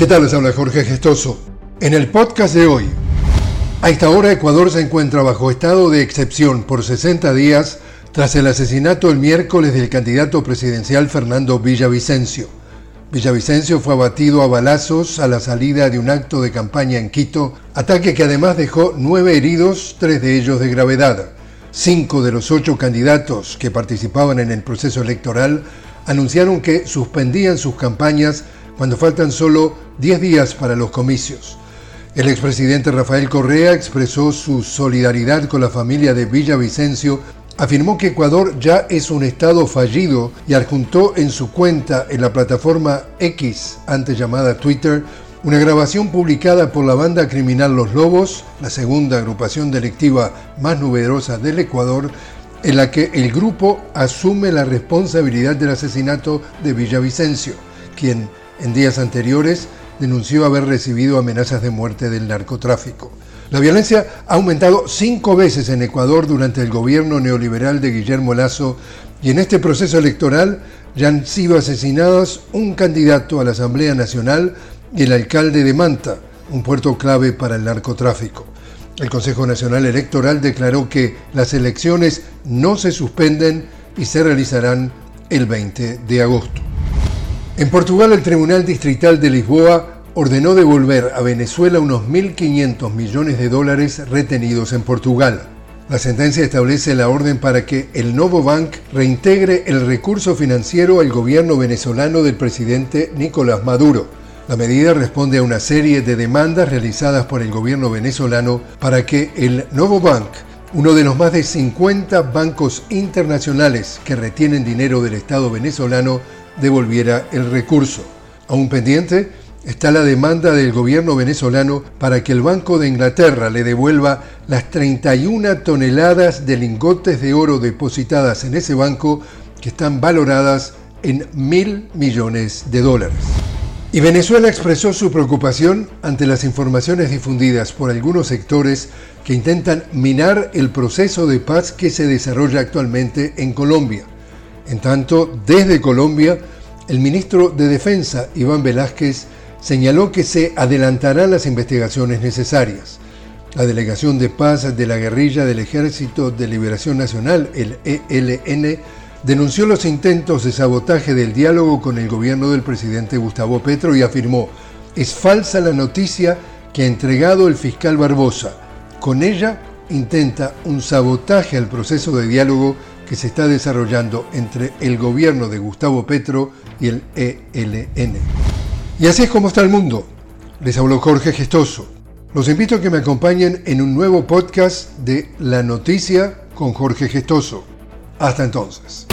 ¿Qué tal? Les habla Jorge Gestoso. En el podcast de hoy, a esta hora Ecuador se encuentra bajo estado de excepción por 60 días tras el asesinato el miércoles del candidato presidencial Fernando Villavicencio. Villavicencio fue abatido a balazos a la salida de un acto de campaña en Quito, ataque que además dejó nueve heridos, tres de ellos de gravedad. Cinco de los ocho candidatos que participaban en el proceso electoral anunciaron que suspendían sus campañas cuando faltan solo 10 días para los comicios. El expresidente Rafael Correa expresó su solidaridad con la familia de Villavicencio, afirmó que Ecuador ya es un estado fallido y adjuntó en su cuenta en la plataforma X, antes llamada Twitter, una grabación publicada por la banda criminal Los Lobos, la segunda agrupación delictiva más numerosa del Ecuador, en la que el grupo asume la responsabilidad del asesinato de Villavicencio, quien en días anteriores denunció haber recibido amenazas de muerte del narcotráfico. La violencia ha aumentado cinco veces en Ecuador durante el gobierno neoliberal de Guillermo Lazo y en este proceso electoral ya han sido asesinados un candidato a la Asamblea Nacional y el alcalde de Manta, un puerto clave para el narcotráfico. El Consejo Nacional Electoral declaró que las elecciones no se suspenden y se realizarán el 20 de agosto. En Portugal, el Tribunal Distrital de Lisboa ordenó devolver a Venezuela unos 1.500 millones de dólares retenidos en Portugal. La sentencia establece la orden para que el Novo Bank reintegre el recurso financiero al gobierno venezolano del presidente Nicolás Maduro. La medida responde a una serie de demandas realizadas por el gobierno venezolano para que el Novo Bank, uno de los más de 50 bancos internacionales que retienen dinero del Estado venezolano, devolviera el recurso. Aún pendiente está la demanda del gobierno venezolano para que el Banco de Inglaterra le devuelva las 31 toneladas de lingotes de oro depositadas en ese banco que están valoradas en mil millones de dólares. Y Venezuela expresó su preocupación ante las informaciones difundidas por algunos sectores que intentan minar el proceso de paz que se desarrolla actualmente en Colombia. En tanto, desde Colombia, el ministro de Defensa, Iván Velázquez, señaló que se adelantarán las investigaciones necesarias. La Delegación de Paz de la Guerrilla del Ejército de Liberación Nacional, el ELN, denunció los intentos de sabotaje del diálogo con el gobierno del presidente Gustavo Petro y afirmó, es falsa la noticia que ha entregado el fiscal Barbosa. Con ella intenta un sabotaje al proceso de diálogo que se está desarrollando entre el gobierno de Gustavo Petro y el ELN. Y así es como está el mundo. Les habló Jorge Gestoso. Los invito a que me acompañen en un nuevo podcast de La Noticia con Jorge Gestoso. Hasta entonces.